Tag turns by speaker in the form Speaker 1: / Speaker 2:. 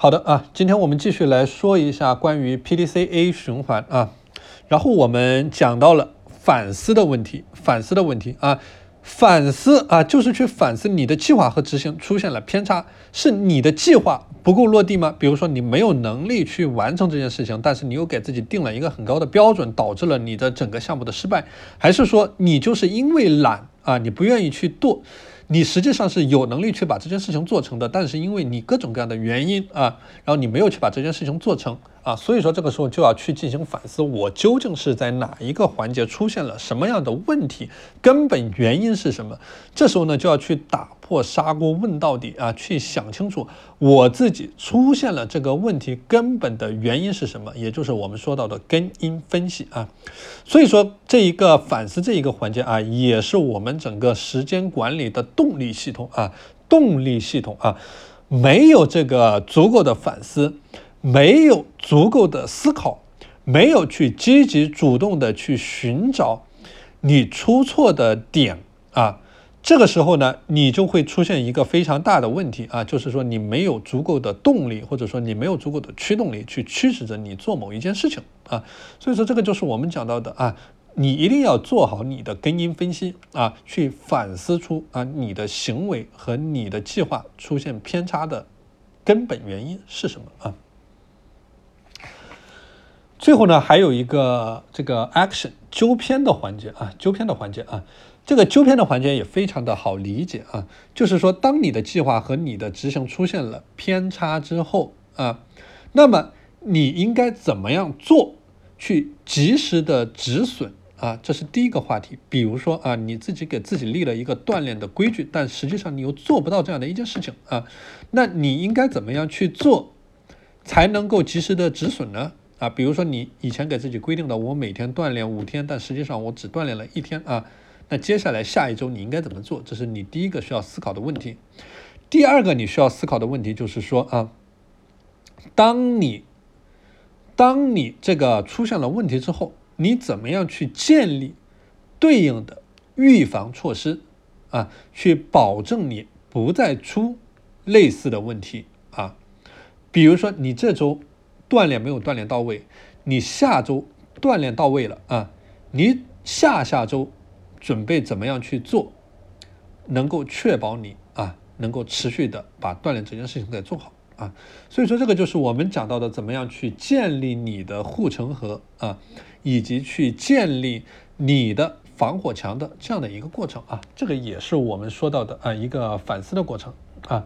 Speaker 1: 好的啊，今天我们继续来说一下关于 PDCA 循环啊，然后我们讲到了反思的问题，反思的问题啊，反思啊就是去反思你的计划和执行出现了偏差，是你的计划不够落地吗？比如说你没有能力去完成这件事情，但是你又给自己定了一个很高的标准，导致了你的整个项目的失败，还是说你就是因为懒啊，你不愿意去做？你实际上是有能力去把这件事情做成的，但是因为你各种各样的原因啊，然后你没有去把这件事情做成啊，所以说这个时候就要去进行反思，我究竟是在哪一个环节出现了什么样的问题，根本原因是什么？这时候呢就要去打。破砂锅问到底啊，去想清楚我自己出现了这个问题根本的原因是什么，也就是我们说到的根因分析啊。所以说这一个反思这一个环节啊，也是我们整个时间管理的动力系统啊，动力系统啊，没有这个足够的反思，没有足够的思考，没有去积极主动的去寻找你出错的点啊。这个时候呢，你就会出现一个非常大的问题啊，就是说你没有足够的动力，或者说你没有足够的驱动力去驱使着你做某一件事情啊。所以说这个就是我们讲到的啊，你一定要做好你的根因分析啊，去反思出啊你的行为和你的计划出现偏差的根本原因是什么啊。最后呢，还有一个这个 action 纠偏的环节啊，纠偏的环节啊。这个纠偏的环节也非常的好理解啊，就是说，当你的计划和你的执行出现了偏差之后啊，那么你应该怎么样做去及时的止损啊？这是第一个话题。比如说啊，你自己给自己立了一个锻炼的规矩，但实际上你又做不到这样的一件事情啊，那你应该怎么样去做才能够及时的止损呢？啊，比如说你以前给自己规定的，我每天锻炼五天，但实际上我只锻炼了一天啊。那接下来下一周你应该怎么做？这是你第一个需要思考的问题。第二个你需要思考的问题就是说啊，当你当你这个出现了问题之后，你怎么样去建立对应的预防措施啊，去保证你不再出类似的问题啊？比如说你这周锻炼没有锻炼到位，你下周锻炼到位了啊，你下下周。准备怎么样去做，能够确保你啊能够持续的把锻炼这件事情给做好啊，所以说这个就是我们讲到的怎么样去建立你的护城河啊，以及去建立你的防火墙的这样的一个过程啊，这个也是我们说到的啊一个反思的过程啊。